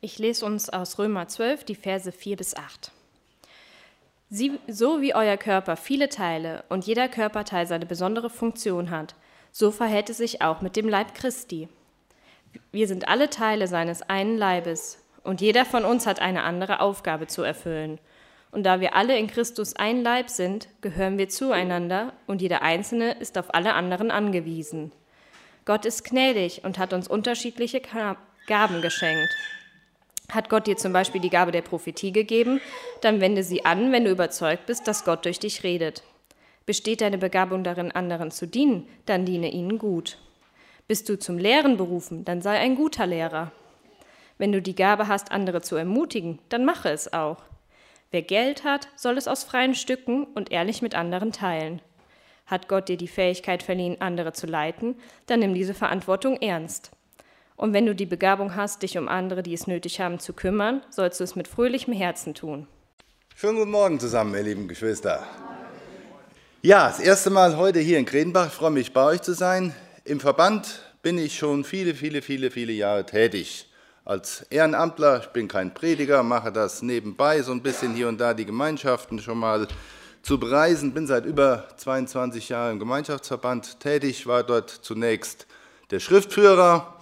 Ich lese uns aus Römer 12 die Verse 4 bis 8. Sie, so wie euer Körper viele Teile und jeder Körperteil seine besondere Funktion hat, so verhält es sich auch mit dem Leib Christi. Wir sind alle Teile seines einen Leibes und jeder von uns hat eine andere Aufgabe zu erfüllen. Und da wir alle in Christus ein Leib sind, gehören wir zueinander und jeder Einzelne ist auf alle anderen angewiesen. Gott ist gnädig und hat uns unterschiedliche Gaben geschenkt. Hat Gott dir zum Beispiel die Gabe der Prophetie gegeben, dann wende sie an, wenn du überzeugt bist, dass Gott durch dich redet. Besteht deine Begabung darin, anderen zu dienen, dann diene ihnen gut. Bist du zum Lehren berufen, dann sei ein guter Lehrer. Wenn du die Gabe hast, andere zu ermutigen, dann mache es auch. Wer Geld hat, soll es aus freien Stücken und ehrlich mit anderen teilen. Hat Gott dir die Fähigkeit verliehen, andere zu leiten, dann nimm diese Verantwortung ernst. Und wenn du die Begabung hast, dich um andere, die es nötig haben, zu kümmern, sollst du es mit fröhlichem Herzen tun. Schönen guten Morgen zusammen, ihr lieben Geschwister. Ja, das erste Mal heute hier in Gredenbach. Ich freue mich, bei euch zu sein. Im Verband bin ich schon viele, viele, viele, viele Jahre tätig. Als Ehrenamtler, ich bin kein Prediger, mache das nebenbei, so ein bisschen hier und da die Gemeinschaften schon mal zu bereisen. Bin seit über 22 Jahren im Gemeinschaftsverband tätig, war dort zunächst der Schriftführer,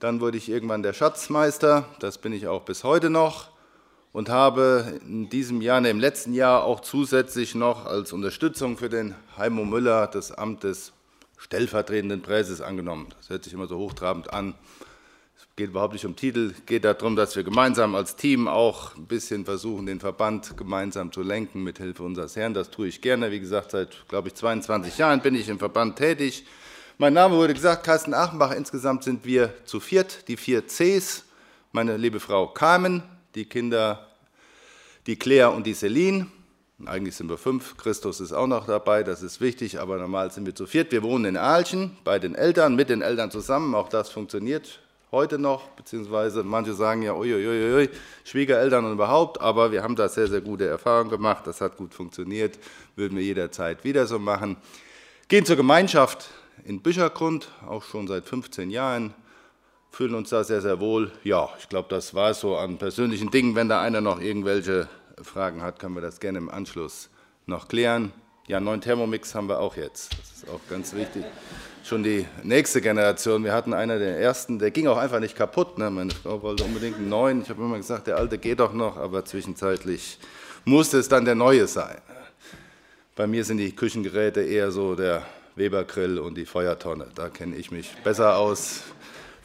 dann wurde ich irgendwann der Schatzmeister, das bin ich auch bis heute noch und habe in diesem Jahr, im letzten Jahr auch zusätzlich noch als Unterstützung für den Heimo Müller das Amt des stellvertretenden Präses angenommen. Das hört sich immer so hochtrabend an. Es geht überhaupt nicht um Titel, es geht darum, dass wir gemeinsam als Team auch ein bisschen versuchen, den Verband gemeinsam zu lenken mit Hilfe unseres Herrn. Das tue ich gerne. Wie gesagt, seit, glaube ich, 22 Jahren bin ich im Verband tätig. Mein Name wurde gesagt, Carsten Achenbach. Insgesamt sind wir zu viert, die vier Cs. Meine liebe Frau Carmen, die Kinder, die Claire und die Celine. Eigentlich sind wir fünf, Christus ist auch noch dabei, das ist wichtig, aber normal sind wir zu viert. Wir wohnen in Ahlchen bei den Eltern, mit den Eltern zusammen, auch das funktioniert heute noch, beziehungsweise manche sagen ja, uiuiui, Schwiegereltern und überhaupt, aber wir haben da sehr, sehr gute Erfahrungen gemacht, das hat gut funktioniert, würden wir jederzeit wieder so machen. Gehen zur Gemeinschaft in Büchergrund, auch schon seit 15 Jahren, fühlen uns da sehr, sehr wohl. Ja, ich glaube, das war es so an persönlichen Dingen. Wenn da einer noch irgendwelche Fragen hat, können wir das gerne im Anschluss noch klären. Ja, neuen Thermomix haben wir auch jetzt. Das ist auch ganz wichtig. Schon die nächste Generation. Wir hatten einer der ersten, der ging auch einfach nicht kaputt. Ne? Meine Frau wollte unbedingt einen neuen. Ich habe immer gesagt, der alte geht doch noch, aber zwischenzeitlich musste es dann der neue sein. Bei mir sind die Küchengeräte eher so der Webergrill und die Feuertonne. Da kenne ich mich besser aus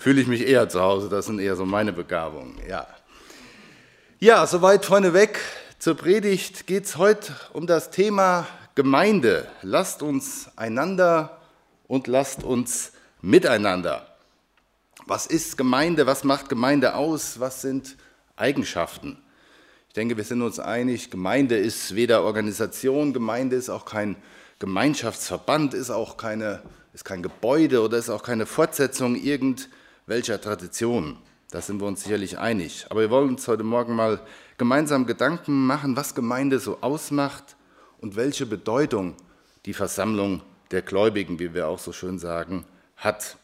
fühle ich mich eher zu Hause. Das sind eher so meine Begabungen. Ja, ja soweit vorneweg. Zur Predigt geht es heute um das Thema Gemeinde. Lasst uns einander und lasst uns miteinander. Was ist Gemeinde? Was macht Gemeinde aus? Was sind Eigenschaften? Ich denke, wir sind uns einig, Gemeinde ist weder Organisation, Gemeinde ist auch kein Gemeinschaftsverband, ist auch keine, ist kein Gebäude oder ist auch keine Fortsetzung irgendeiner welcher Tradition. Da sind wir uns sicherlich einig. Aber wir wollen uns heute Morgen mal gemeinsam Gedanken machen, was Gemeinde so ausmacht und welche Bedeutung die Versammlung der Gläubigen, wie wir auch so schön sagen, hat.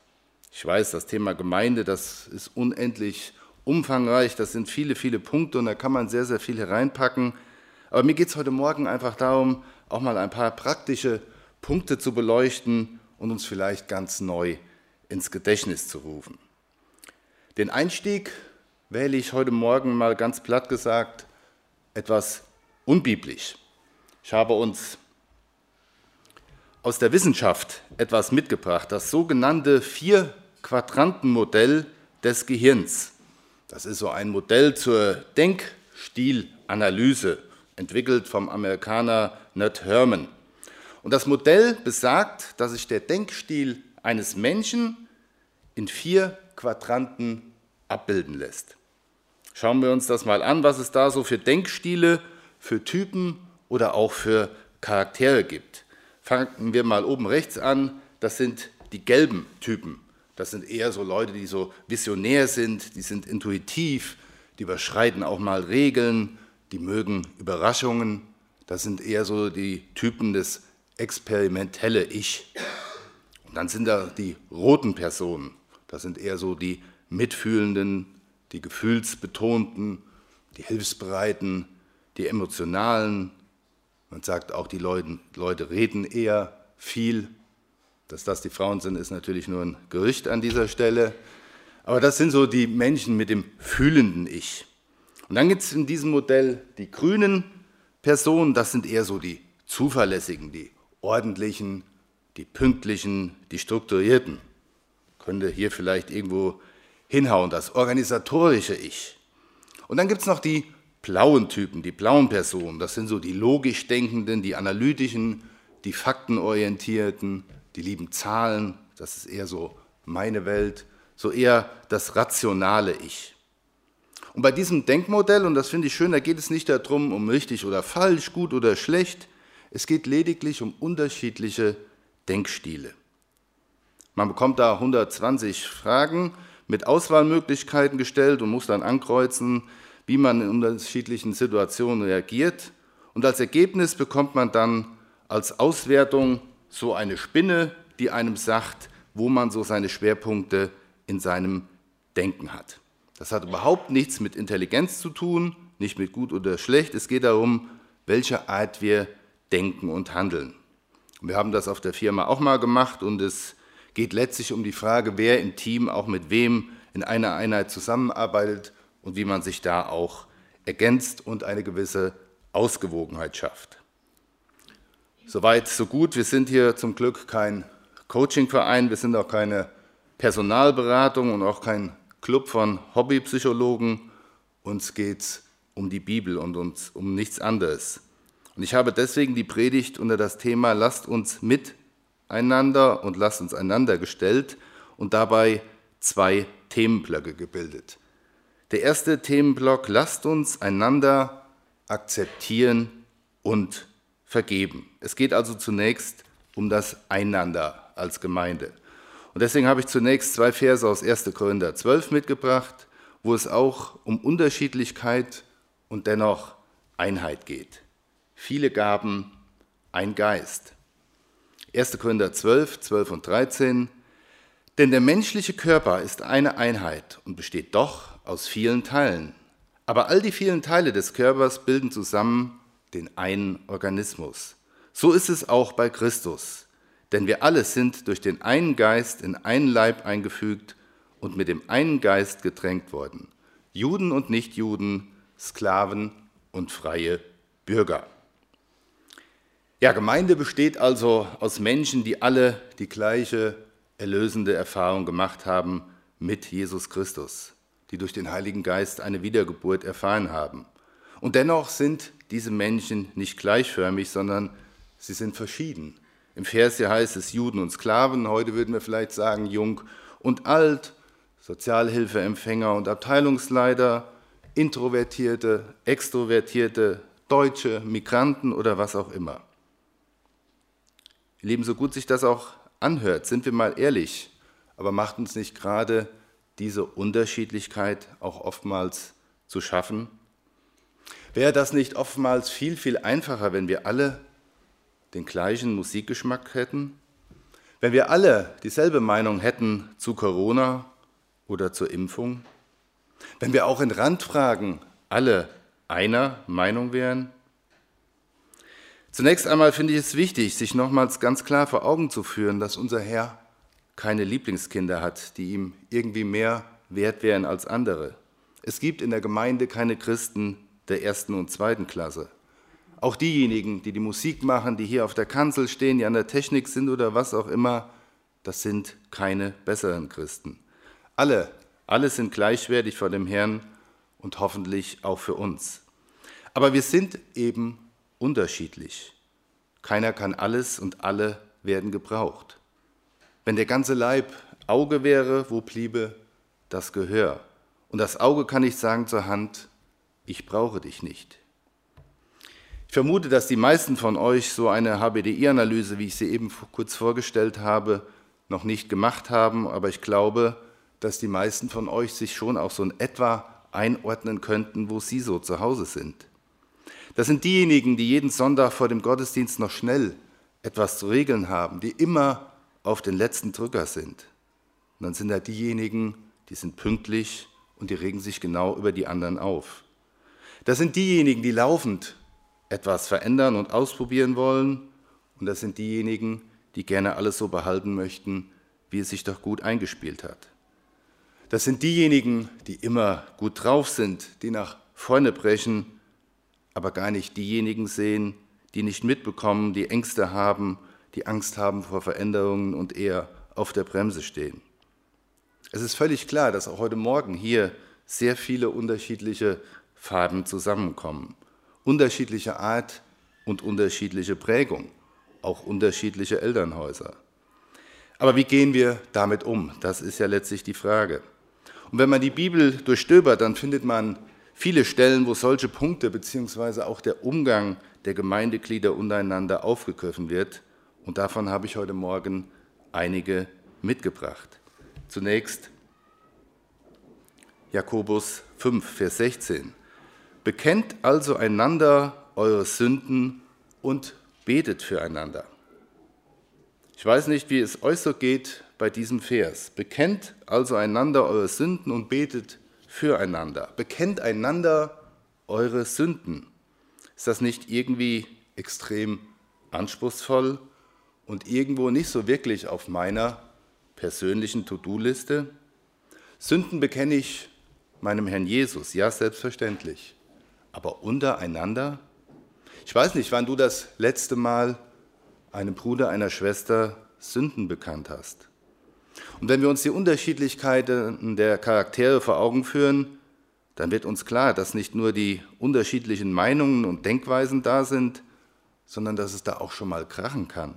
Ich weiß, das Thema Gemeinde, das ist unendlich umfangreich, das sind viele, viele Punkte und da kann man sehr, sehr viel hereinpacken. Aber mir geht es heute Morgen einfach darum, auch mal ein paar praktische Punkte zu beleuchten und uns vielleicht ganz neu ins Gedächtnis zu rufen. Den Einstieg wähle ich heute Morgen mal ganz platt gesagt etwas unbiblisch. Ich habe uns aus der Wissenschaft etwas mitgebracht, das sogenannte Vier-Quadranten-Modell des Gehirns. Das ist so ein Modell zur Denkstilanalyse, entwickelt vom Amerikaner Ned Herman. Und das Modell besagt, dass sich der Denkstil eines Menschen in vier Quadranten abbilden lässt. Schauen wir uns das mal an, was es da so für Denkstile, für Typen oder auch für Charaktere gibt. Fangen wir mal oben rechts an. Das sind die gelben Typen. Das sind eher so Leute, die so visionär sind, die sind intuitiv, die überschreiten auch mal Regeln, die mögen Überraschungen. Das sind eher so die Typen des experimentelle Ich. Und dann sind da die roten Personen. Das sind eher so die mitfühlenden, die gefühlsbetonten, die hilfsbereiten, die emotionalen. Man sagt auch, die Leute, Leute reden eher viel. Dass das die Frauen sind, ist natürlich nur ein Gerücht an dieser Stelle. Aber das sind so die Menschen mit dem fühlenden Ich. Und dann gibt es in diesem Modell die grünen Personen, das sind eher so die zuverlässigen, die ordentlichen, die pünktlichen, die strukturierten. Könnte hier vielleicht irgendwo hinhauen, das organisatorische Ich. Und dann gibt es noch die blauen Typen, die blauen Personen. Das sind so die logisch denkenden, die analytischen, die faktenorientierten, die lieben Zahlen. Das ist eher so meine Welt, so eher das rationale Ich. Und bei diesem Denkmodell, und das finde ich schön, da geht es nicht darum, um richtig oder falsch, gut oder schlecht, es geht lediglich um unterschiedliche Denkstile. Man bekommt da 120 Fragen mit Auswahlmöglichkeiten gestellt und muss dann ankreuzen, wie man in unterschiedlichen Situationen reagiert. Und als Ergebnis bekommt man dann als Auswertung so eine Spinne, die einem sagt, wo man so seine Schwerpunkte in seinem Denken hat. Das hat überhaupt nichts mit Intelligenz zu tun, nicht mit gut oder schlecht. Es geht darum, welche Art wir denken und handeln. Wir haben das auf der Firma auch mal gemacht und es geht letztlich um die Frage, wer im Team auch mit wem in einer Einheit zusammenarbeitet und wie man sich da auch ergänzt und eine gewisse Ausgewogenheit schafft. Soweit, so gut. Wir sind hier zum Glück kein Coachingverein, wir sind auch keine Personalberatung und auch kein Club von Hobbypsychologen. Uns geht es um die Bibel und uns um nichts anderes. Und ich habe deswegen die Predigt unter das Thema Lasst uns miteinander und lasst uns einander gestellt und dabei zwei Themenblöcke gebildet. Der erste Themenblock, lasst uns einander akzeptieren und vergeben. Es geht also zunächst um das Einander als Gemeinde. Und deswegen habe ich zunächst zwei Verse aus 1. Korinther 12 mitgebracht, wo es auch um Unterschiedlichkeit und dennoch Einheit geht viele Gaben, ein Geist. 1. Korinther 12, 12 und 13. Denn der menschliche Körper ist eine Einheit und besteht doch aus vielen Teilen. Aber all die vielen Teile des Körpers bilden zusammen den einen Organismus. So ist es auch bei Christus. Denn wir alle sind durch den einen Geist in einen Leib eingefügt und mit dem einen Geist getränkt worden. Juden und Nichtjuden, Sklaven und freie Bürger. Ja, Gemeinde besteht also aus Menschen, die alle die gleiche erlösende Erfahrung gemacht haben mit Jesus Christus, die durch den Heiligen Geist eine Wiedergeburt erfahren haben. Und dennoch sind diese Menschen nicht gleichförmig, sondern sie sind verschieden. Im Vers hier heißt es Juden und Sklaven, heute würden wir vielleicht sagen jung und alt, Sozialhilfeempfänger und Abteilungsleiter, Introvertierte, Extrovertierte, Deutsche, Migranten oder was auch immer. Ihr Lieben, so gut sich das auch anhört, sind wir mal ehrlich, aber macht uns nicht gerade diese Unterschiedlichkeit auch oftmals zu schaffen? Wäre das nicht oftmals viel, viel einfacher, wenn wir alle den gleichen Musikgeschmack hätten? Wenn wir alle dieselbe Meinung hätten zu Corona oder zur Impfung? Wenn wir auch in Randfragen alle einer Meinung wären? Zunächst einmal finde ich es wichtig, sich nochmals ganz klar vor Augen zu führen, dass unser Herr keine Lieblingskinder hat, die ihm irgendwie mehr wert wären als andere. Es gibt in der Gemeinde keine Christen der ersten und zweiten Klasse. Auch diejenigen, die die Musik machen, die hier auf der Kanzel stehen, die an der Technik sind oder was auch immer, das sind keine besseren Christen. Alle, alle sind gleichwertig vor dem Herrn und hoffentlich auch für uns. Aber wir sind eben unterschiedlich. Keiner kann alles und alle werden gebraucht. Wenn der ganze Leib Auge wäre, wo bliebe das Gehör? Und das Auge kann nicht sagen zur Hand, ich brauche dich nicht. Ich vermute, dass die meisten von euch so eine HBDI-Analyse, wie ich sie eben kurz vorgestellt habe, noch nicht gemacht haben, aber ich glaube, dass die meisten von euch sich schon auch so in etwa einordnen könnten, wo sie so zu Hause sind. Das sind diejenigen, die jeden Sonntag vor dem Gottesdienst noch schnell etwas zu regeln haben, die immer auf den letzten Drücker sind. Und dann sind da diejenigen, die sind pünktlich und die regen sich genau über die anderen auf. Das sind diejenigen, die laufend etwas verändern und ausprobieren wollen und das sind diejenigen, die gerne alles so behalten möchten, wie es sich doch gut eingespielt hat. Das sind diejenigen, die immer gut drauf sind, die nach vorne brechen, aber gar nicht diejenigen sehen, die nicht mitbekommen, die Ängste haben, die Angst haben vor Veränderungen und eher auf der Bremse stehen. Es ist völlig klar, dass auch heute Morgen hier sehr viele unterschiedliche Farben zusammenkommen. Unterschiedliche Art und unterschiedliche Prägung, auch unterschiedliche Elternhäuser. Aber wie gehen wir damit um? Das ist ja letztlich die Frage. Und wenn man die Bibel durchstöbert, dann findet man viele Stellen, wo solche Punkte beziehungsweise auch der Umgang der Gemeindeglieder untereinander aufgegriffen wird. Und davon habe ich heute Morgen einige mitgebracht. Zunächst Jakobus 5, Vers 16. Bekennt also einander eure Sünden und betet füreinander. Ich weiß nicht, wie es euch so geht bei diesem Vers. Bekennt also einander eure Sünden und betet füreinander. Bekennt einander eure Sünden. Ist das nicht irgendwie extrem anspruchsvoll und irgendwo nicht so wirklich auf meiner persönlichen To-Do-Liste? Sünden bekenne ich meinem Herrn Jesus, ja selbstverständlich. Aber untereinander? Ich weiß nicht, wann du das letzte Mal einem Bruder, einer Schwester Sünden bekannt hast. Und wenn wir uns die Unterschiedlichkeiten der Charaktere vor Augen führen, dann wird uns klar, dass nicht nur die unterschiedlichen Meinungen und Denkweisen da sind, sondern dass es da auch schon mal krachen kann.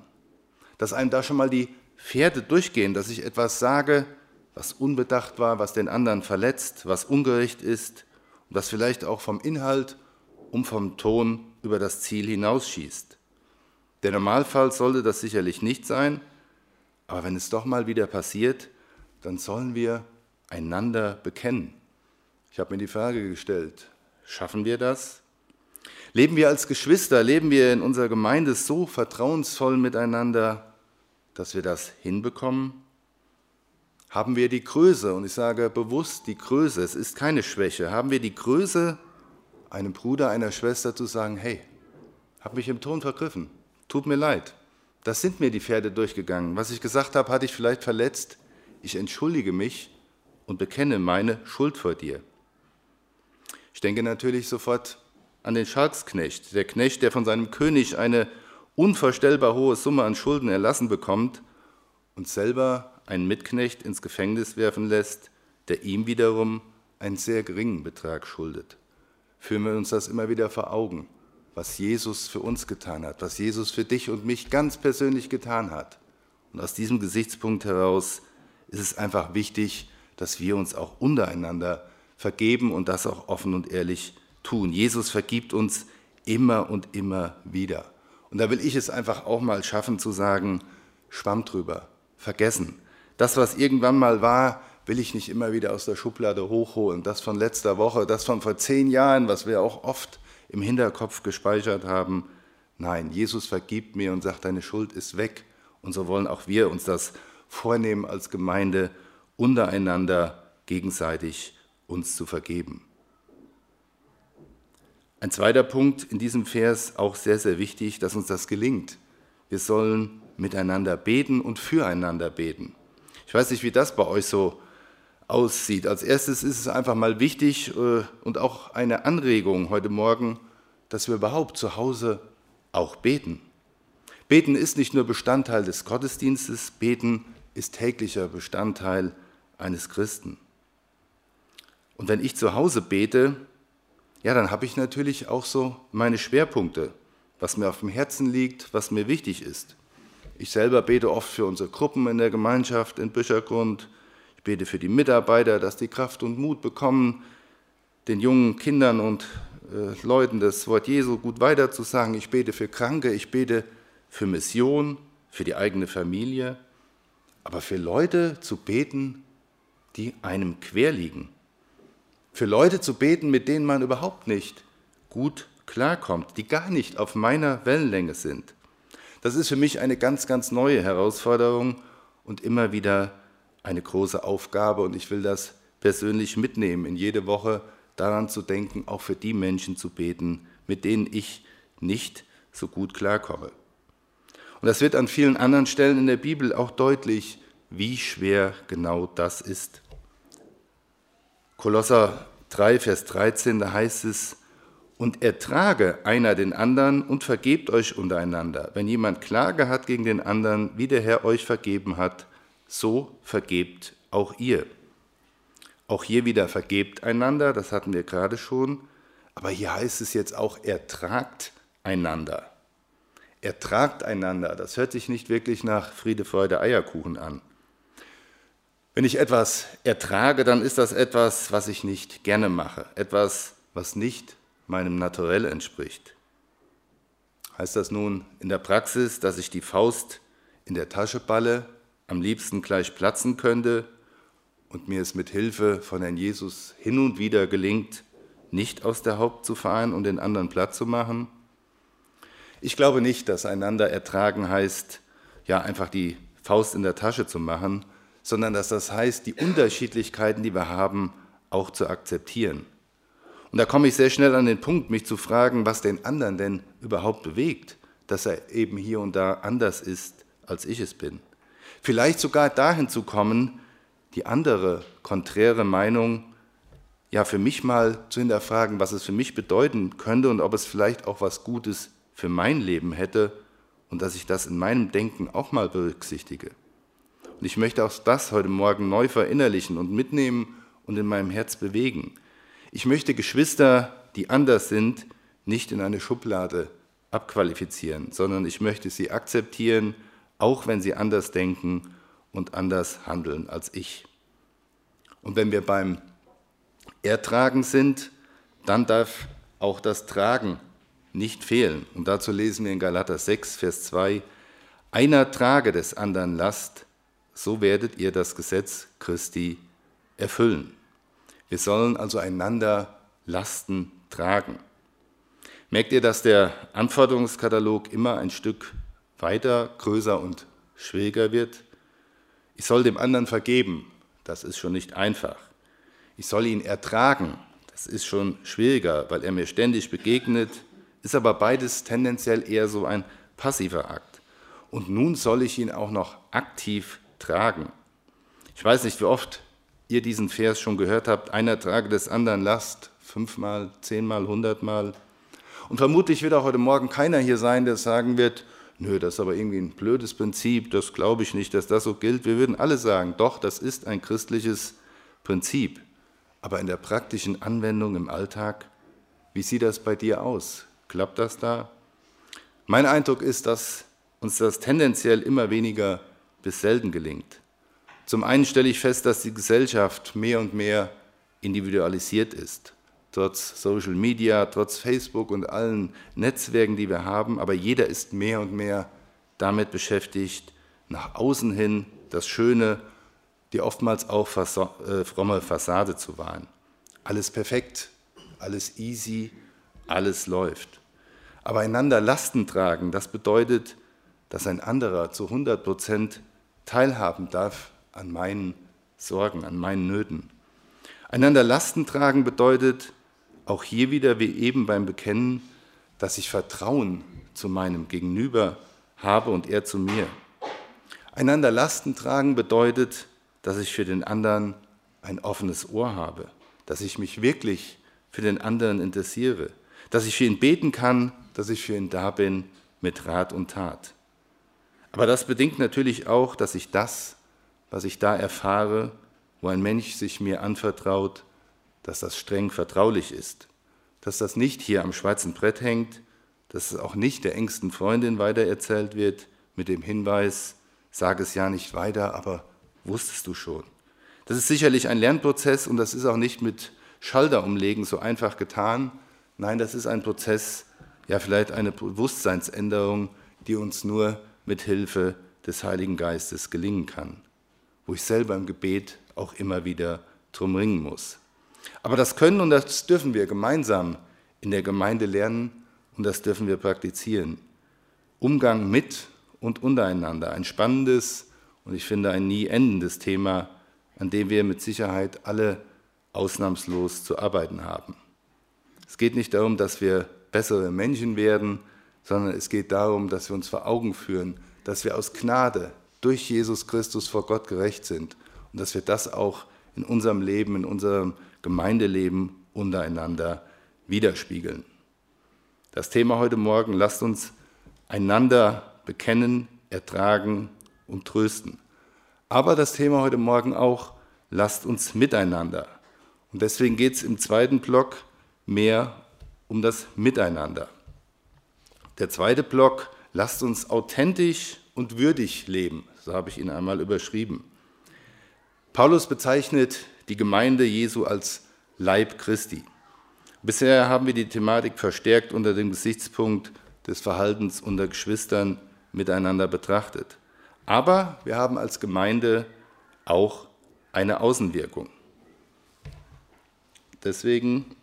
Dass einem da schon mal die Pferde durchgehen, dass ich etwas sage, was unbedacht war, was den anderen verletzt, was ungerecht ist das vielleicht auch vom Inhalt und vom Ton über das Ziel hinausschießt. Der Normalfall sollte das sicherlich nicht sein, aber wenn es doch mal wieder passiert, dann sollen wir einander bekennen. Ich habe mir die Frage gestellt, schaffen wir das? Leben wir als Geschwister, leben wir in unserer Gemeinde so vertrauensvoll miteinander, dass wir das hinbekommen? Haben wir die Größe, und ich sage bewusst die Größe, es ist keine Schwäche, haben wir die Größe, einem Bruder, einer Schwester zu sagen, hey, habe mich im Ton vergriffen, tut mir leid. Das sind mir die Pferde durchgegangen. Was ich gesagt habe, hatte ich vielleicht verletzt. Ich entschuldige mich und bekenne meine Schuld vor dir. Ich denke natürlich sofort an den Schalksknecht, der Knecht, der von seinem König eine unvorstellbar hohe Summe an Schulden erlassen bekommt und selber einen Mitknecht ins Gefängnis werfen lässt, der ihm wiederum einen sehr geringen Betrag schuldet. Führen wir uns das immer wieder vor Augen was Jesus für uns getan hat, was Jesus für dich und mich ganz persönlich getan hat. Und aus diesem Gesichtspunkt heraus ist es einfach wichtig, dass wir uns auch untereinander vergeben und das auch offen und ehrlich tun. Jesus vergibt uns immer und immer wieder. Und da will ich es einfach auch mal schaffen zu sagen, schwamm drüber, vergessen. Das, was irgendwann mal war, will ich nicht immer wieder aus der Schublade hochholen. Das von letzter Woche, das von vor zehn Jahren, was wir auch oft im Hinterkopf gespeichert haben. Nein, Jesus vergibt mir und sagt, deine Schuld ist weg. Und so wollen auch wir uns das vornehmen als Gemeinde, untereinander gegenseitig uns zu vergeben. Ein zweiter Punkt in diesem Vers, auch sehr, sehr wichtig, dass uns das gelingt. Wir sollen miteinander beten und füreinander beten. Ich weiß nicht, wie das bei euch so aussieht. Als erstes ist es einfach mal wichtig äh, und auch eine Anregung heute Morgen, dass wir überhaupt zu Hause auch beten. Beten ist nicht nur Bestandteil des Gottesdienstes, beten ist täglicher Bestandteil eines Christen. Und wenn ich zu Hause bete, ja, dann habe ich natürlich auch so meine Schwerpunkte, was mir auf dem Herzen liegt, was mir wichtig ist. Ich selber bete oft für unsere Gruppen in der Gemeinschaft in Büschergrund, ich bete für die Mitarbeiter, dass die Kraft und Mut bekommen, den jungen Kindern und äh, Leuten das Wort Jesu gut weiterzusagen. Ich bete für Kranke, ich bete für Mission, für die eigene Familie. Aber für Leute zu beten, die einem quer liegen. Für Leute zu beten, mit denen man überhaupt nicht gut klarkommt, die gar nicht auf meiner Wellenlänge sind. Das ist für mich eine ganz, ganz neue Herausforderung und immer wieder eine große Aufgabe und ich will das persönlich mitnehmen, in jede Woche daran zu denken, auch für die Menschen zu beten, mit denen ich nicht so gut klarkomme. Und das wird an vielen anderen Stellen in der Bibel auch deutlich, wie schwer genau das ist. Kolosser 3, Vers 13, da heißt es, und ertrage einer den anderen und vergebt euch untereinander. Wenn jemand Klage hat gegen den anderen, wie der Herr euch vergeben hat, so vergebt auch ihr. Auch hier wieder vergebt einander, das hatten wir gerade schon, aber hier heißt es jetzt auch ertragt einander. Ertragt einander, das hört sich nicht wirklich nach Friede, Freude, Eierkuchen an. Wenn ich etwas ertrage, dann ist das etwas, was ich nicht gerne mache, etwas, was nicht meinem Naturell entspricht. Heißt das nun in der Praxis, dass ich die Faust in der Tasche balle, am liebsten gleich platzen könnte und mir es mit Hilfe von Herrn Jesus hin und wieder gelingt, nicht aus der Haupt zu fahren und den anderen platt zu machen? Ich glaube nicht, dass einander ertragen heißt, ja, einfach die Faust in der Tasche zu machen, sondern dass das heißt, die Unterschiedlichkeiten, die wir haben, auch zu akzeptieren. Und da komme ich sehr schnell an den Punkt, mich zu fragen, was den anderen denn überhaupt bewegt, dass er eben hier und da anders ist, als ich es bin. Vielleicht sogar dahin zu kommen, die andere, konträre Meinung, ja, für mich mal zu hinterfragen, was es für mich bedeuten könnte und ob es vielleicht auch was Gutes für mein Leben hätte und dass ich das in meinem Denken auch mal berücksichtige. Und ich möchte auch das heute Morgen neu verinnerlichen und mitnehmen und in meinem Herz bewegen. Ich möchte Geschwister, die anders sind, nicht in eine Schublade abqualifizieren, sondern ich möchte sie akzeptieren, auch wenn sie anders denken und anders handeln als ich. Und wenn wir beim Ertragen sind, dann darf auch das Tragen nicht fehlen. Und dazu lesen wir in Galater 6, Vers 2, einer trage des anderen Last, so werdet ihr das Gesetz Christi erfüllen. Wir sollen also einander Lasten tragen. Merkt ihr, dass der Anforderungskatalog immer ein Stück weiter, größer und schwieriger wird? Ich soll dem anderen vergeben, das ist schon nicht einfach. Ich soll ihn ertragen, das ist schon schwieriger, weil er mir ständig begegnet, ist aber beides tendenziell eher so ein passiver Akt. Und nun soll ich ihn auch noch aktiv tragen. Ich weiß nicht, wie oft ihr diesen Vers schon gehört habt, einer trage des anderen Last, fünfmal, zehnmal, hundertmal. Und vermutlich wird auch heute Morgen keiner hier sein, der sagen wird, nö, das ist aber irgendwie ein blödes Prinzip, das glaube ich nicht, dass das so gilt. Wir würden alle sagen, doch, das ist ein christliches Prinzip. Aber in der praktischen Anwendung im Alltag, wie sieht das bei dir aus? Klappt das da? Mein Eindruck ist, dass uns das tendenziell immer weniger bis selten gelingt. Zum einen stelle ich fest, dass die Gesellschaft mehr und mehr individualisiert ist. Trotz Social Media, trotz Facebook und allen Netzwerken, die wir haben, aber jeder ist mehr und mehr damit beschäftigt, nach außen hin das Schöne, die oftmals auch äh, fromme Fassade zu wahren. Alles perfekt, alles easy, alles läuft. Aber einander Lasten tragen, das bedeutet, dass ein anderer zu 100 Prozent teilhaben darf an meinen Sorgen, an meinen Nöten. Einander Lasten tragen bedeutet auch hier wieder wie eben beim Bekennen, dass ich Vertrauen zu meinem Gegenüber habe und er zu mir. Einander Lasten tragen bedeutet, dass ich für den anderen ein offenes Ohr habe, dass ich mich wirklich für den anderen interessiere, dass ich für ihn beten kann, dass ich für ihn da bin mit Rat und Tat. Aber das bedingt natürlich auch, dass ich das, was ich da erfahre, wo ein Mensch sich mir anvertraut, dass das streng vertraulich ist, dass das nicht hier am schwarzen Brett hängt, dass es auch nicht der engsten Freundin weitererzählt wird mit dem Hinweis, sag es ja nicht weiter, aber wusstest du schon. Das ist sicherlich ein Lernprozess und das ist auch nicht mit Schalter umlegen so einfach getan. Nein, das ist ein Prozess, ja vielleicht eine Bewusstseinsänderung, die uns nur mit Hilfe des Heiligen Geistes gelingen kann wo ich selber im Gebet auch immer wieder drum ringen muss. Aber das können und das dürfen wir gemeinsam in der Gemeinde lernen und das dürfen wir praktizieren. Umgang mit und untereinander. Ein spannendes und ich finde ein nie endendes Thema, an dem wir mit Sicherheit alle ausnahmslos zu arbeiten haben. Es geht nicht darum, dass wir bessere Menschen werden, sondern es geht darum, dass wir uns vor Augen führen, dass wir aus Gnade durch Jesus Christus vor Gott gerecht sind und dass wir das auch in unserem Leben, in unserem Gemeindeleben untereinander widerspiegeln. Das Thema heute Morgen, lasst uns einander bekennen, ertragen und trösten. Aber das Thema heute Morgen auch, lasst uns miteinander. Und deswegen geht es im zweiten Block mehr um das Miteinander. Der zweite Block, lasst uns authentisch und würdig leben. So habe ich ihn einmal überschrieben. Paulus bezeichnet die Gemeinde Jesu als Leib Christi. Bisher haben wir die Thematik verstärkt unter dem Gesichtspunkt des Verhaltens unter Geschwistern miteinander betrachtet. Aber wir haben als Gemeinde auch eine Außenwirkung. Deswegen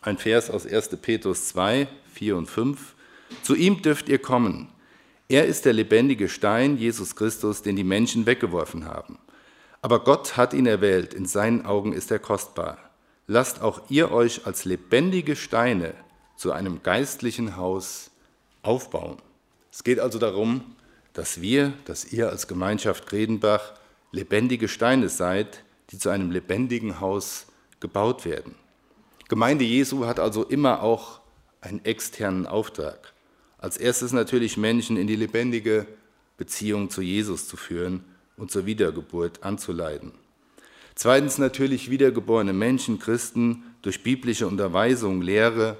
ein Vers aus 1. Petrus 2, 4 und 5. Zu ihm dürft ihr kommen. Er ist der lebendige Stein, Jesus Christus, den die Menschen weggeworfen haben. Aber Gott hat ihn erwählt, in seinen Augen ist er kostbar. Lasst auch ihr euch als lebendige Steine zu einem geistlichen Haus aufbauen. Es geht also darum, dass wir, dass ihr als Gemeinschaft Gredenbach lebendige Steine seid, die zu einem lebendigen Haus gebaut werden. Gemeinde Jesu hat also immer auch einen externen Auftrag. Als erstes natürlich Menschen in die lebendige Beziehung zu Jesus zu führen und zur Wiedergeburt anzuleiten. Zweitens natürlich wiedergeborene Menschen, Christen, durch biblische Unterweisung, Lehre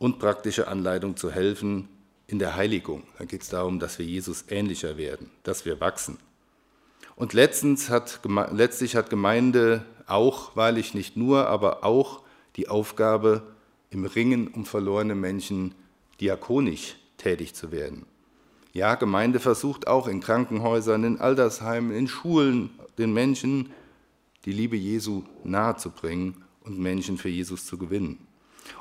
und praktische Anleitung zu helfen in der Heiligung. Da geht es darum, dass wir Jesus ähnlicher werden, dass wir wachsen. Und letztens hat, letztlich hat Gemeinde auch, weil ich nicht nur, aber auch die Aufgabe, im Ringen um verlorene Menschen diakonisch tätig zu werden. Ja, Gemeinde versucht auch in Krankenhäusern, in Altersheimen, in Schulen den Menschen die Liebe Jesu nahezubringen und Menschen für Jesus zu gewinnen.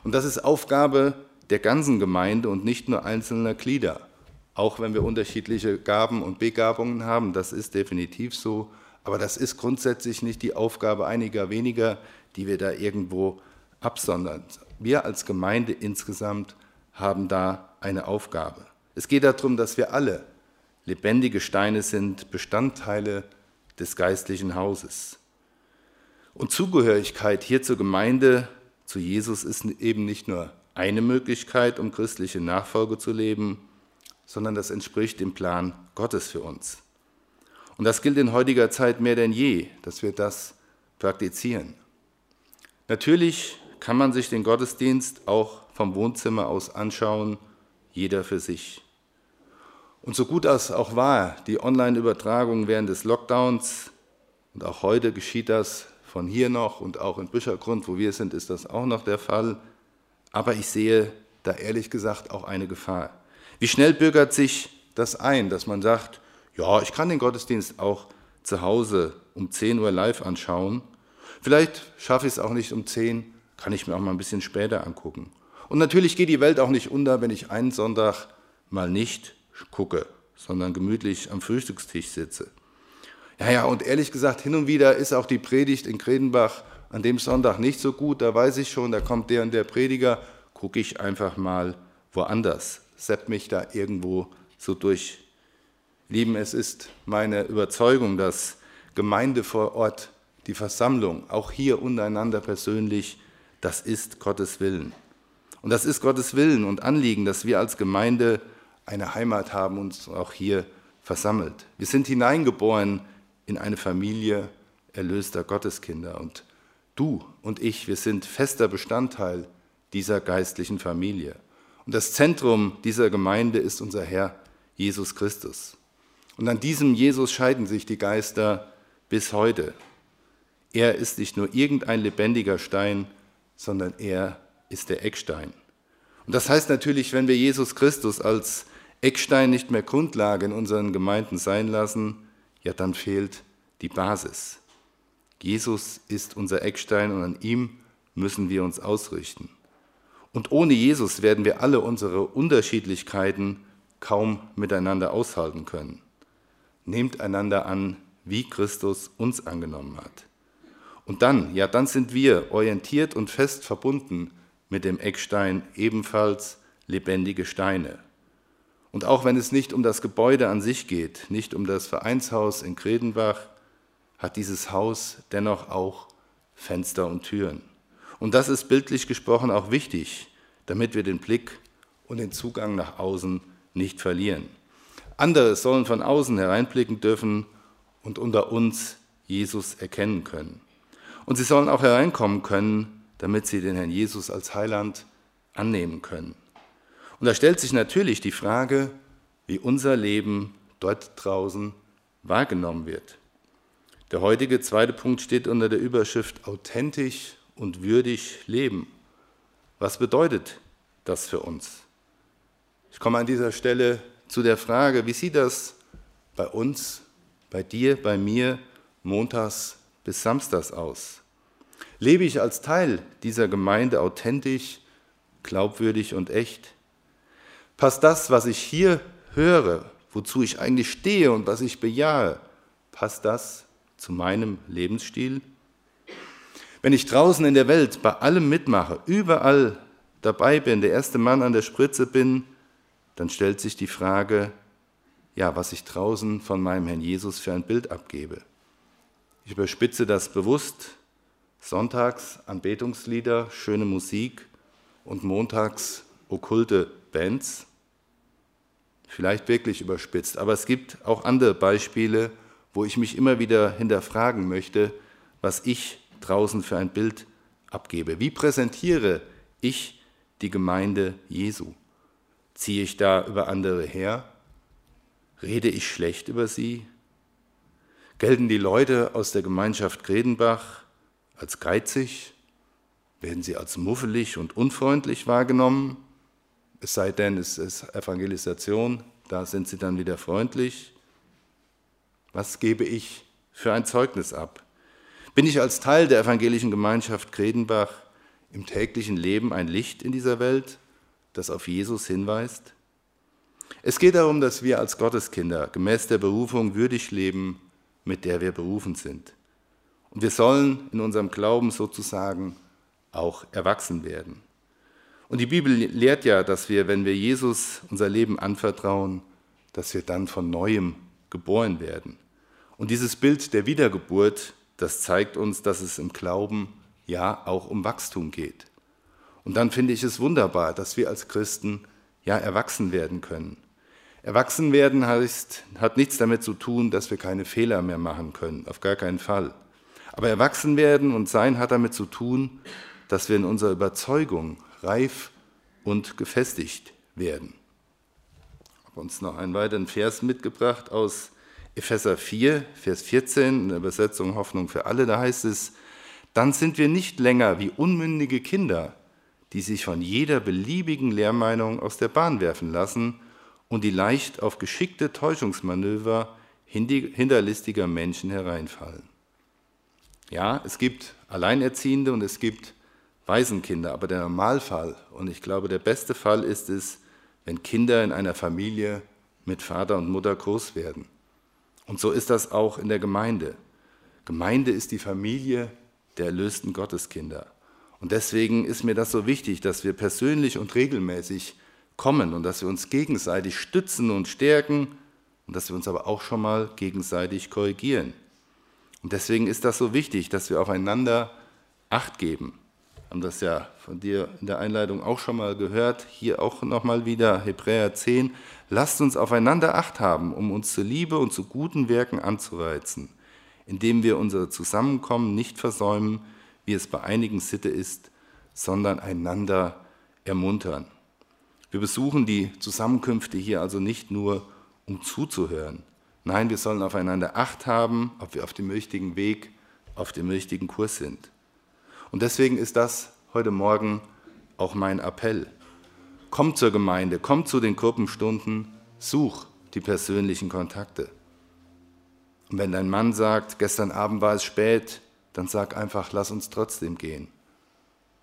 Und das ist Aufgabe der ganzen Gemeinde und nicht nur einzelner Glieder. Auch wenn wir unterschiedliche Gaben und Begabungen haben, das ist definitiv so. Aber das ist grundsätzlich nicht die Aufgabe einiger weniger, die wir da irgendwo absondern. Wir als Gemeinde insgesamt haben da eine Aufgabe. Es geht darum, dass wir alle lebendige Steine sind, Bestandteile des geistlichen Hauses. Und Zugehörigkeit hier zur Gemeinde, zu Jesus, ist eben nicht nur eine Möglichkeit, um christliche Nachfolge zu leben, sondern das entspricht dem Plan Gottes für uns. Und das gilt in heutiger Zeit mehr denn je, dass wir das praktizieren. Natürlich kann man sich den Gottesdienst auch vom Wohnzimmer aus anschauen, jeder für sich. Und so gut das auch war, die Online-Übertragung während des Lockdowns, und auch heute geschieht das von hier noch und auch in Büchergrund, wo wir sind, ist das auch noch der Fall. Aber ich sehe da ehrlich gesagt auch eine Gefahr. Wie schnell bürgert sich das ein, dass man sagt, ja, ich kann den Gottesdienst auch zu Hause um 10 Uhr live anschauen. Vielleicht schaffe ich es auch nicht um 10, kann ich mir auch mal ein bisschen später angucken. Und natürlich geht die Welt auch nicht unter, wenn ich einen Sonntag mal nicht gucke, sondern gemütlich am Frühstückstisch sitze. Ja, ja, und ehrlich gesagt, hin und wieder ist auch die Predigt in Kredenbach an dem Sonntag nicht so gut. Da weiß ich schon, da kommt der und der Prediger, gucke ich einfach mal woanders, sepp mich da irgendwo so durch. Lieben, es ist meine Überzeugung, dass Gemeinde vor Ort, die Versammlung, auch hier untereinander persönlich, das ist Gottes Willen. Und das ist Gottes Willen und Anliegen, dass wir als Gemeinde eine Heimat haben und uns auch hier versammelt. Wir sind hineingeboren in eine Familie erlöster Gotteskinder und du und ich, wir sind fester Bestandteil dieser geistlichen Familie. Und das Zentrum dieser Gemeinde ist unser Herr Jesus Christus. Und an diesem Jesus scheiden sich die Geister bis heute. Er ist nicht nur irgendein lebendiger Stein, sondern er ist der Eckstein. Und das heißt natürlich, wenn wir Jesus Christus als Eckstein nicht mehr Grundlage in unseren Gemeinden sein lassen, ja dann fehlt die Basis. Jesus ist unser Eckstein und an ihm müssen wir uns ausrichten. Und ohne Jesus werden wir alle unsere Unterschiedlichkeiten kaum miteinander aushalten können. Nehmt einander an, wie Christus uns angenommen hat. Und dann, ja, dann sind wir orientiert und fest verbunden mit dem Eckstein ebenfalls lebendige Steine. Und auch wenn es nicht um das Gebäude an sich geht, nicht um das Vereinshaus in Kredenbach, hat dieses Haus dennoch auch Fenster und Türen. Und das ist bildlich gesprochen auch wichtig, damit wir den Blick und den Zugang nach außen nicht verlieren. Andere sollen von außen hereinblicken dürfen und unter uns Jesus erkennen können. Und sie sollen auch hereinkommen können, damit sie den Herrn Jesus als Heiland annehmen können. Und da stellt sich natürlich die Frage, wie unser Leben dort draußen wahrgenommen wird. Der heutige zweite Punkt steht unter der Überschrift authentisch und würdig leben. Was bedeutet das für uns? Ich komme an dieser Stelle zu der Frage, wie sieht das bei uns, bei dir, bei mir montags bis samstags aus? Lebe ich als Teil dieser Gemeinde authentisch, glaubwürdig und echt? Passt das, was ich hier höre, wozu ich eigentlich stehe und was ich bejahe, passt das zu meinem Lebensstil? Wenn ich draußen in der Welt bei allem mitmache, überall dabei bin, der erste Mann an der Spritze bin, dann stellt sich die Frage, ja, was ich draußen von meinem Herrn Jesus für ein Bild abgebe. Ich überspitze das bewusst, Sonntags Anbetungslieder, schöne Musik und montags okkulte Bands. Vielleicht wirklich überspitzt, aber es gibt auch andere Beispiele, wo ich mich immer wieder hinterfragen möchte, was ich draußen für ein Bild abgebe. Wie präsentiere ich die Gemeinde Jesu? Ziehe ich da über andere her? Rede ich schlecht über sie? Gelten die Leute aus der Gemeinschaft Gredenbach als geizig? Werden sie als muffelig und unfreundlich wahrgenommen? Es sei denn, es ist Evangelisation, da sind sie dann wieder freundlich. Was gebe ich für ein Zeugnis ab? Bin ich als Teil der evangelischen Gemeinschaft Kredenbach im täglichen Leben ein Licht in dieser Welt, das auf Jesus hinweist? Es geht darum, dass wir als Gotteskinder gemäß der Berufung würdig leben, mit der wir berufen sind. Und wir sollen in unserem Glauben sozusagen auch erwachsen werden. Und die Bibel lehrt ja, dass wir, wenn wir Jesus unser Leben anvertrauen, dass wir dann von neuem geboren werden. Und dieses Bild der Wiedergeburt, das zeigt uns, dass es im Glauben ja auch um Wachstum geht. Und dann finde ich es wunderbar, dass wir als Christen ja erwachsen werden können. Erwachsen werden heißt, hat nichts damit zu tun, dass wir keine Fehler mehr machen können, auf gar keinen Fall. Aber erwachsen werden und sein hat damit zu tun, dass wir in unserer Überzeugung reif und gefestigt werden. Ich habe uns noch einen weiteren Vers mitgebracht aus Epheser 4, Vers 14, in der Übersetzung Hoffnung für alle. Da heißt es, dann sind wir nicht länger wie unmündige Kinder, die sich von jeder beliebigen Lehrmeinung aus der Bahn werfen lassen und die leicht auf geschickte Täuschungsmanöver hinterlistiger Menschen hereinfallen. Ja, es gibt Alleinerziehende und es gibt Waisenkinder, aber der Normalfall und ich glaube, der beste Fall ist es, wenn Kinder in einer Familie mit Vater und Mutter groß werden. Und so ist das auch in der Gemeinde. Gemeinde ist die Familie der erlösten Gotteskinder. Und deswegen ist mir das so wichtig, dass wir persönlich und regelmäßig kommen und dass wir uns gegenseitig stützen und stärken und dass wir uns aber auch schon mal gegenseitig korrigieren. Und deswegen ist das so wichtig, dass wir aufeinander Acht geben. Wir haben das ja von dir in der Einleitung auch schon mal gehört, hier auch nochmal wieder Hebräer 10. Lasst uns aufeinander Acht haben, um uns zur Liebe und zu guten Werken anzureizen, indem wir unser Zusammenkommen nicht versäumen, wie es bei einigen Sitte ist, sondern einander ermuntern. Wir besuchen die Zusammenkünfte hier also nicht nur, um zuzuhören, Nein, wir sollen aufeinander Acht haben, ob wir auf dem richtigen Weg, auf dem richtigen Kurs sind. Und deswegen ist das heute Morgen auch mein Appell. Komm zur Gemeinde, komm zu den Gruppenstunden, such die persönlichen Kontakte. Und wenn dein Mann sagt, gestern Abend war es spät, dann sag einfach, lass uns trotzdem gehen.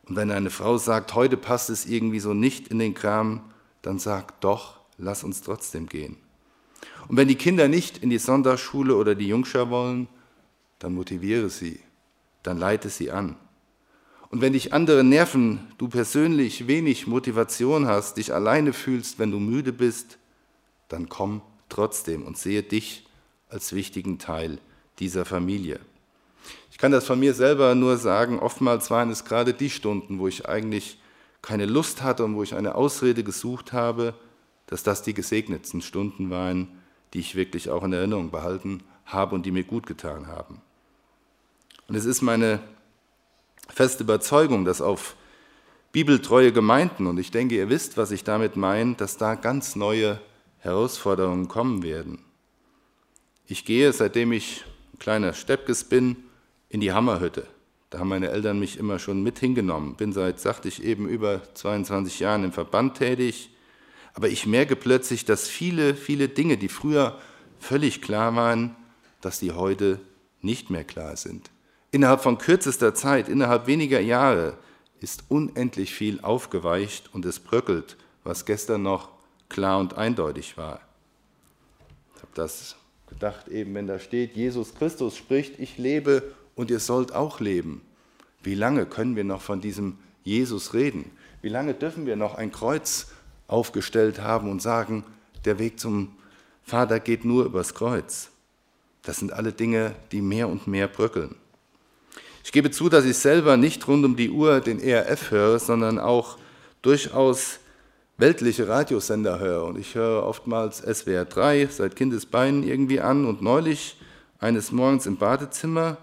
Und wenn eine Frau sagt, heute passt es irgendwie so nicht in den Kram, dann sag doch, lass uns trotzdem gehen. Und wenn die Kinder nicht in die Sonntagsschule oder die Jungschar wollen, dann motiviere sie. dann leite sie an. Und wenn dich andere nerven, du persönlich wenig Motivation hast, dich alleine fühlst, wenn du müde bist, dann komm trotzdem und sehe dich als wichtigen Teil dieser Familie. Ich kann das von mir selber nur sagen, oftmals waren es gerade die Stunden, wo ich eigentlich keine Lust hatte und wo ich eine Ausrede gesucht habe, dass das die gesegnetsten Stunden waren, die ich wirklich auch in Erinnerung behalten habe und die mir gut getan haben. Und es ist meine feste Überzeugung, dass auf bibeltreue Gemeinden, und ich denke, ihr wisst, was ich damit meine, dass da ganz neue Herausforderungen kommen werden. Ich gehe, seitdem ich ein kleiner Steppkes bin, in die Hammerhütte. Da haben meine Eltern mich immer schon mit hingenommen. Bin seit, sagte ich eben, über 22 Jahren im Verband tätig. Aber ich merke plötzlich, dass viele, viele Dinge, die früher völlig klar waren, dass die heute nicht mehr klar sind. Innerhalb von kürzester Zeit, innerhalb weniger Jahre ist unendlich viel aufgeweicht und es bröckelt, was gestern noch klar und eindeutig war. Ich habe das gedacht eben, wenn da steht, Jesus Christus spricht, ich lebe und ihr sollt auch leben. Wie lange können wir noch von diesem Jesus reden? Wie lange dürfen wir noch ein Kreuz aufgestellt haben und sagen, der Weg zum Vater geht nur übers Kreuz? Das sind alle Dinge, die mehr und mehr bröckeln. Ich gebe zu, dass ich selber nicht rund um die Uhr den ERF höre, sondern auch durchaus weltliche Radiosender höre. Und ich höre oftmals SWR 3 seit Kindesbeinen irgendwie an. Und neulich, eines Morgens im Badezimmer,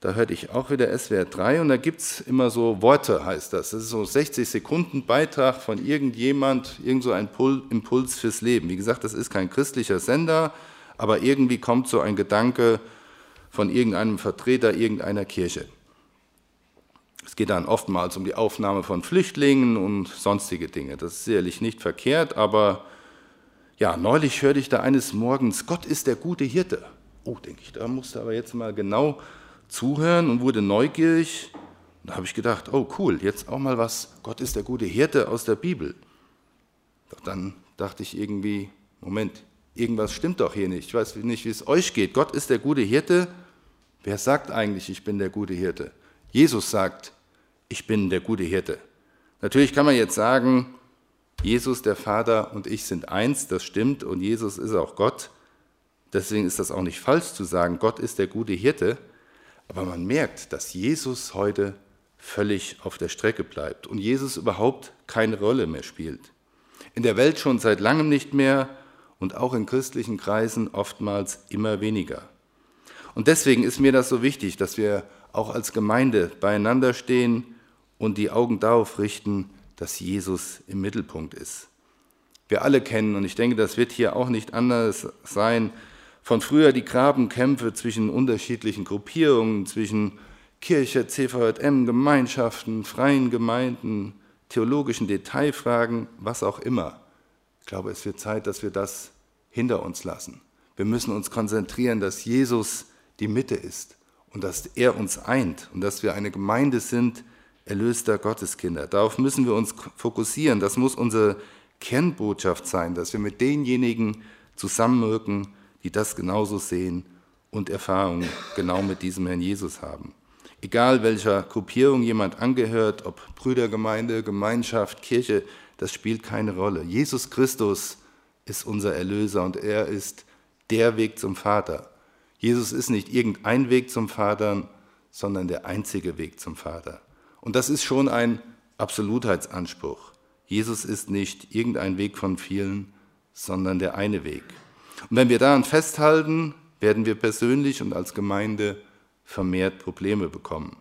da hörte ich auch wieder SWR 3 und da gibt es immer so Worte, heißt das. Das ist so 60 Sekunden Beitrag von irgendjemand, irgend so ein Impuls fürs Leben. Wie gesagt, das ist kein christlicher Sender, aber irgendwie kommt so ein Gedanke von irgendeinem Vertreter irgendeiner Kirche. Es geht dann oftmals um die Aufnahme von Flüchtlingen und sonstige Dinge. Das ist sicherlich nicht verkehrt, aber ja, neulich hörte ich da eines Morgens, Gott ist der gute Hirte. Oh, denke ich, da musste aber jetzt mal genau zuhören und wurde neugierig. Da habe ich gedacht, oh cool, jetzt auch mal was, Gott ist der gute Hirte aus der Bibel. Doch dann dachte ich irgendwie, Moment, irgendwas stimmt doch hier nicht. Ich weiß nicht, wie es euch geht. Gott ist der gute Hirte. Wer sagt eigentlich, ich bin der gute Hirte? Jesus sagt, ich bin der gute Hirte. Natürlich kann man jetzt sagen, Jesus, der Vater und ich sind eins, das stimmt, und Jesus ist auch Gott. Deswegen ist das auch nicht falsch zu sagen, Gott ist der gute Hirte. Aber man merkt, dass Jesus heute völlig auf der Strecke bleibt und Jesus überhaupt keine Rolle mehr spielt. In der Welt schon seit langem nicht mehr und auch in christlichen Kreisen oftmals immer weniger. Und deswegen ist mir das so wichtig, dass wir auch als Gemeinde beieinander stehen und die Augen darauf richten, dass Jesus im Mittelpunkt ist. Wir alle kennen, und ich denke, das wird hier auch nicht anders sein, von früher die Grabenkämpfe zwischen unterschiedlichen Gruppierungen, zwischen Kirche, CVJM, Gemeinschaften, freien Gemeinden, theologischen Detailfragen, was auch immer. Ich glaube, es wird Zeit, dass wir das hinter uns lassen. Wir müssen uns konzentrieren, dass Jesus die Mitte ist und dass er uns eint und dass wir eine Gemeinde sind, erlöster Gotteskinder. Darauf müssen wir uns fokussieren. Das muss unsere Kernbotschaft sein, dass wir mit denjenigen zusammenwirken, die das genauso sehen und Erfahrungen genau mit diesem Herrn Jesus haben. Egal welcher Gruppierung jemand angehört, ob Brüdergemeinde, Gemeinschaft, Kirche, das spielt keine Rolle. Jesus Christus ist unser Erlöser und er ist der Weg zum Vater. Jesus ist nicht irgendein Weg zum Vater, sondern der einzige Weg zum Vater. Und das ist schon ein Absolutheitsanspruch. Jesus ist nicht irgendein Weg von vielen, sondern der eine Weg. Und wenn wir daran festhalten, werden wir persönlich und als Gemeinde vermehrt Probleme bekommen.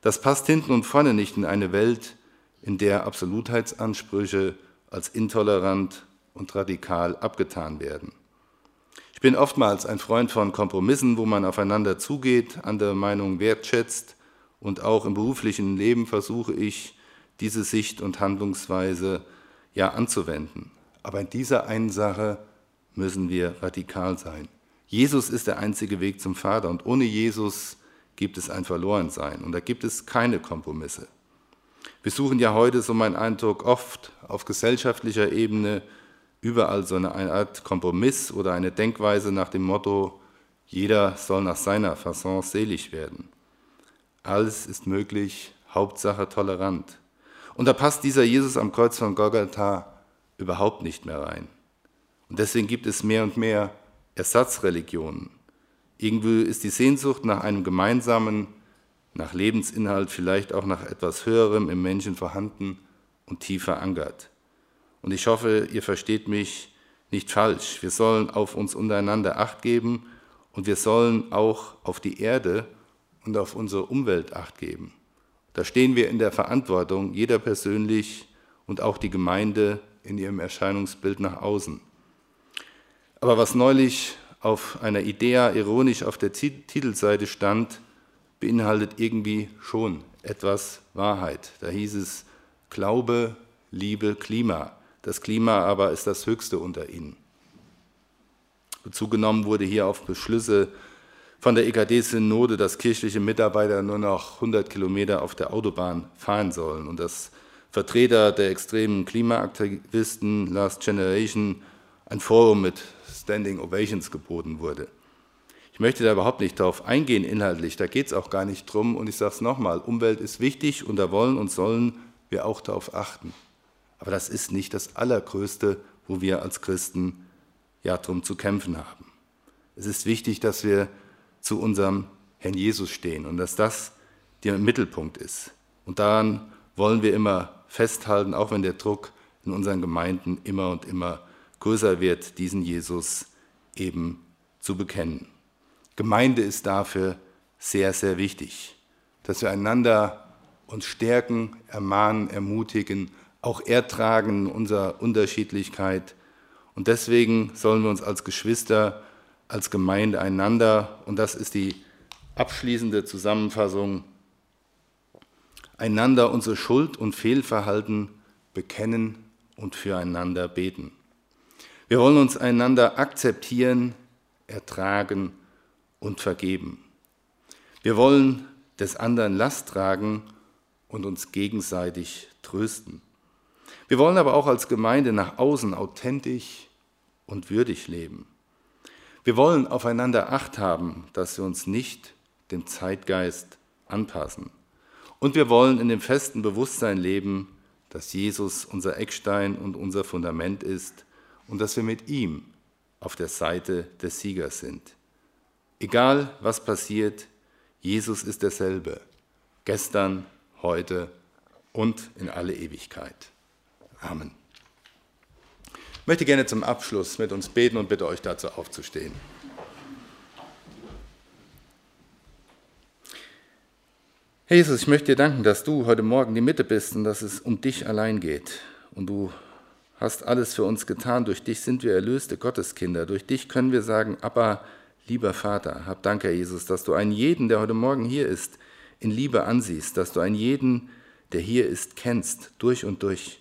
Das passt hinten und vorne nicht in eine Welt, in der Absolutheitsansprüche als intolerant und radikal abgetan werden. Ich bin oftmals ein Freund von Kompromissen, wo man aufeinander zugeht, andere Meinungen wertschätzt und auch im beruflichen Leben versuche ich, diese Sicht und Handlungsweise ja anzuwenden. Aber in dieser einen Sache müssen wir radikal sein. Jesus ist der einzige Weg zum Vater und ohne Jesus gibt es ein Verlorensein und da gibt es keine Kompromisse. Wir suchen ja heute, so mein Eindruck, oft auf gesellschaftlicher Ebene überall so eine Art Kompromiss oder eine Denkweise nach dem Motto, jeder soll nach seiner Fasson selig werden. alles ist möglich, Hauptsache tolerant. Und da passt dieser Jesus am Kreuz von Golgatha überhaupt nicht mehr rein. Und deswegen gibt es mehr und mehr Ersatzreligionen. Irgendwie ist die Sehnsucht nach einem gemeinsamen, nach Lebensinhalt, vielleicht auch nach etwas Höherem im Menschen vorhanden und tief verankert. Und ich hoffe, ihr versteht mich nicht falsch. Wir sollen auf uns untereinander Acht geben und wir sollen auch auf die Erde und auf unsere Umwelt Acht geben. Da stehen wir in der Verantwortung, jeder persönlich und auch die Gemeinde in ihrem Erscheinungsbild nach außen. Aber was neulich auf einer Idea ironisch auf der Titelseite stand, beinhaltet irgendwie schon etwas Wahrheit. Da hieß es Glaube, Liebe, Klima. Das Klima aber ist das Höchste unter ihnen. Bezug genommen wurde hier auf Beschlüsse von der EKD-Synode, dass kirchliche Mitarbeiter nur noch 100 Kilometer auf der Autobahn fahren sollen und dass Vertreter der extremen Klimaaktivisten Last Generation ein Forum mit Standing Ovations geboten wurde. Ich möchte da überhaupt nicht darauf eingehen inhaltlich, da geht es auch gar nicht drum. Und ich sage es nochmal, Umwelt ist wichtig und da wollen und sollen wir auch darauf achten. Aber das ist nicht das Allergrößte, wo wir als Christen ja drum zu kämpfen haben. Es ist wichtig, dass wir zu unserem Herrn Jesus stehen und dass das der Mittelpunkt ist. Und daran wollen wir immer festhalten, auch wenn der Druck in unseren Gemeinden immer und immer größer wird, diesen Jesus eben zu bekennen. Gemeinde ist dafür sehr, sehr wichtig, dass wir einander uns stärken, ermahnen, ermutigen, auch ertragen unserer Unterschiedlichkeit. Und deswegen sollen wir uns als Geschwister als Gemeinde einander, und das ist die abschließende Zusammenfassung, einander unsere Schuld und Fehlverhalten bekennen und füreinander beten. Wir wollen uns einander akzeptieren, ertragen und vergeben. Wir wollen des anderen Last tragen und uns gegenseitig trösten. Wir wollen aber auch als Gemeinde nach außen authentisch und würdig leben. Wir wollen aufeinander Acht haben, dass wir uns nicht dem Zeitgeist anpassen. Und wir wollen in dem festen Bewusstsein leben, dass Jesus unser Eckstein und unser Fundament ist und dass wir mit ihm auf der Seite des Siegers sind. Egal was passiert, Jesus ist derselbe, gestern, heute und in alle Ewigkeit. Amen. Ich möchte gerne zum Abschluss mit uns beten und bitte euch dazu aufzustehen. Herr Jesus, ich möchte dir danken, dass du heute Morgen die Mitte bist und dass es um dich allein geht. Und du hast alles für uns getan. Durch dich sind wir erlöste Gotteskinder. Durch dich können wir sagen, aber lieber Vater, hab Dank, Herr Jesus, dass du einen jeden, der heute Morgen hier ist, in Liebe ansiehst, dass du einen jeden, der hier ist, kennst, durch und durch.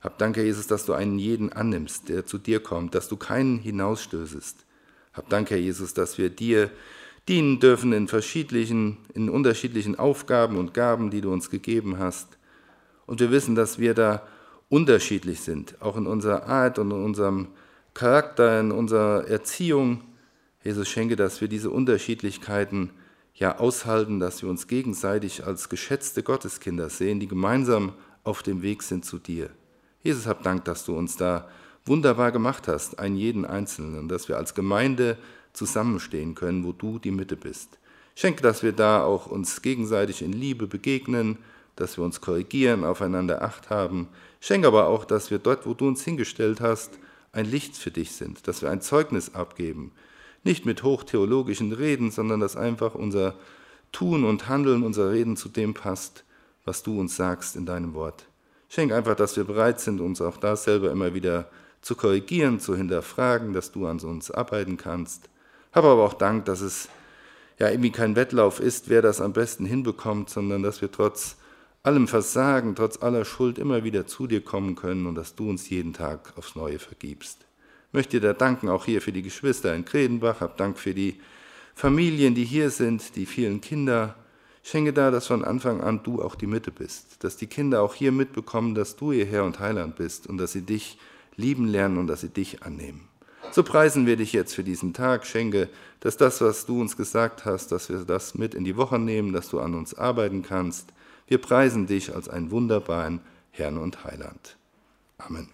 Hab Danke, Jesus, dass du einen jeden annimmst, der zu dir kommt, dass du keinen hinausstößest. Hab Danke, Jesus, dass wir dir dienen dürfen in verschiedenen, in unterschiedlichen Aufgaben und Gaben, die du uns gegeben hast. Und wir wissen, dass wir da unterschiedlich sind, auch in unserer Art und in unserem Charakter, in unserer Erziehung. Jesus schenke, dass wir diese Unterschiedlichkeiten ja aushalten, dass wir uns gegenseitig als geschätzte Gotteskinder sehen, die gemeinsam auf dem Weg sind zu dir. Jesus, hab Dank, dass du uns da wunderbar gemacht hast, einen jeden Einzelnen, dass wir als Gemeinde zusammenstehen können, wo du die Mitte bist. Schenke, dass wir da auch uns gegenseitig in Liebe begegnen, dass wir uns korrigieren, aufeinander Acht haben. Schenke aber auch, dass wir dort, wo du uns hingestellt hast, ein Licht für dich sind, dass wir ein Zeugnis abgeben. Nicht mit hochtheologischen Reden, sondern dass einfach unser Tun und Handeln, unser Reden zu dem passt, was du uns sagst in deinem Wort. Schenk einfach, dass wir bereit sind, uns auch da selber immer wieder zu korrigieren, zu hinterfragen, dass du an uns arbeiten kannst. Habe aber auch Dank, dass es ja irgendwie kein Wettlauf ist, wer das am besten hinbekommt, sondern dass wir trotz allem Versagen, trotz aller Schuld immer wieder zu dir kommen können und dass du uns jeden Tag aufs Neue vergibst. Ich möchte dir da danken, auch hier für die Geschwister in Kredenbach, hab Dank für die Familien, die hier sind, die vielen Kinder. Schenke da, dass von Anfang an du auch die Mitte bist, dass die Kinder auch hier mitbekommen, dass du ihr Herr und Heiland bist und dass sie dich lieben lernen und dass sie dich annehmen. So preisen wir dich jetzt für diesen Tag, schenke, dass das, was du uns gesagt hast, dass wir das mit in die Woche nehmen, dass du an uns arbeiten kannst, wir preisen dich als einen wunderbaren Herrn und Heiland. Amen.